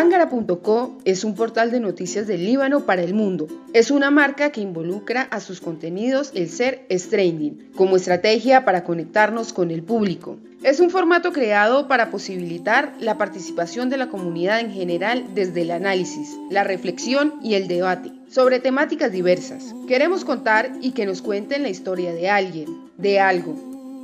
Pangara.co es un portal de noticias del Líbano para el mundo. Es una marca que involucra a sus contenidos el ser trending como estrategia para conectarnos con el público. Es un formato creado para posibilitar la participación de la comunidad en general desde el análisis, la reflexión y el debate sobre temáticas diversas. Queremos contar y que nos cuenten la historia de alguien, de algo.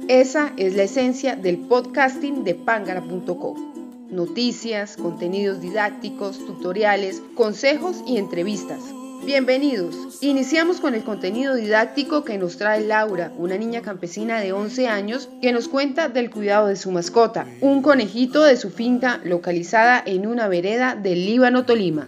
Esa es la esencia del podcasting de pangara.co. Noticias, contenidos didácticos, tutoriales, consejos y entrevistas Bienvenidos. Iniciamos con el contenido didáctico que nos trae Laura, una niña campesina de 11 años que nos cuenta del cuidado de su mascota, un conejito de su finca localizada en una vereda del Líbano, Tolima.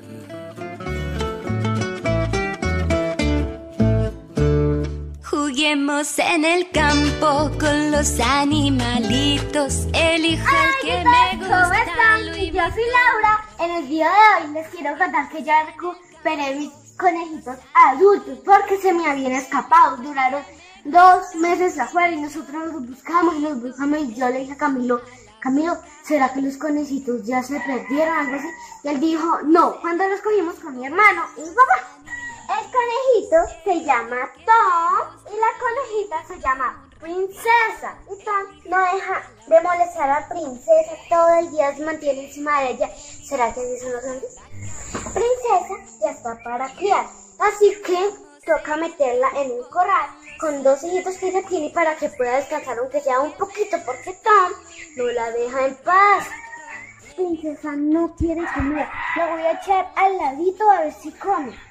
Juguemos en el campo con los animalitos. Elijo el que me gusta. ¿Cómo están? Yo soy Laura. En el día de hoy les quiero contar que ya recuperé mi conejitos adultos porque se me habían escapado. Duraron dos meses afuera y nosotros los buscamos y los buscamos y yo le dije a Camilo, Camilo, ¿será que los conejitos ya se perdieron? Algo así. Y él dijo, no, cuando los cogimos con mi hermano y mi papá. El conejito se llama Tom y la conejita se llama Princesa. Y Tom no deja de molestar a Princesa todo el día, se mantiene encima de ella. ¿Será que así son los hombres? Princesa ya está para criar, así que toca meterla en un corral con dos hijitos que ella tiene para que pueda descansar aunque sea un poquito porque Tom no la deja en paz. Princesa no quiere comer, la voy a echar al ladito a ver si come.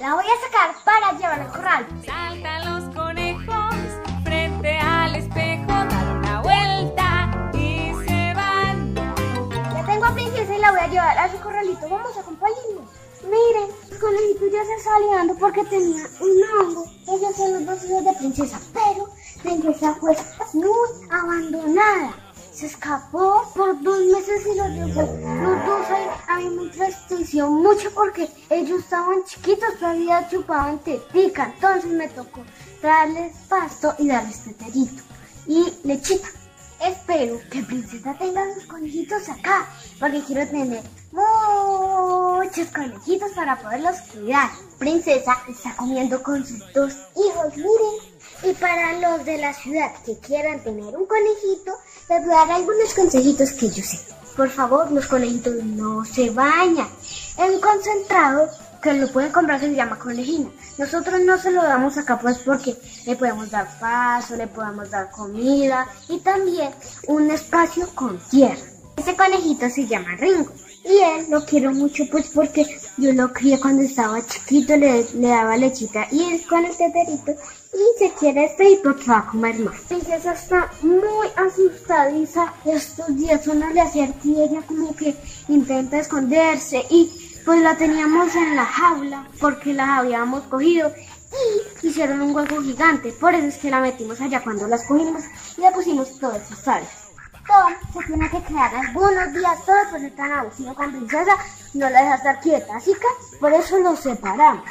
La voy a sacar para llevar al corral. Saltan los conejos frente al espejo, dar una vuelta y se van. Ya tengo a Princesa y la voy a llevar a su corralito. Vamos, acompáñenme. Miren, el conejito ya se liando porque tenía un hongo. Ellos son los dos hijos de Princesa, pero Princesa fue muy abandonada. Se escapó por dos meses y los dejó. Los dos a mí me entristeció mucho porque ellos estaban chiquitos, todavía chupaban tetica. Entonces me tocó darles pasto y darles teterito y lechita. Espero que Princesa tenga sus conejitos acá, porque quiero tener muchos conejitos para poderlos cuidar. Princesa está comiendo con sus dos hijos, miren. Y para los de la ciudad que quieran tener un conejito, les voy a dar algunos consejitos que yo sé. Por favor, los conejitos no se bañan. El concentrado que lo pueden comprar se llama conejina. Nosotros no se lo damos acá pues porque le podemos dar paso, le podemos dar comida y también un espacio con tierra. Este conejito se llama Ringo y él lo quiero mucho pues porque yo lo crié cuando estaba chiquito, le, le daba lechita y él con el teterito y se quiere despedir porque va a comer más. Princesa está muy asustadiza estos días, uno le acerca y como que intenta esconderse y pues la teníamos en la jaula porque la habíamos cogido y hicieron un hueco gigante, por eso es que la metimos allá cuando las cogimos y le pusimos todas sus sales. Tom se tiene que quedar algunos días todo por ser tan abusivo con princesa, no la deja estar quieta, así que por eso lo separamos.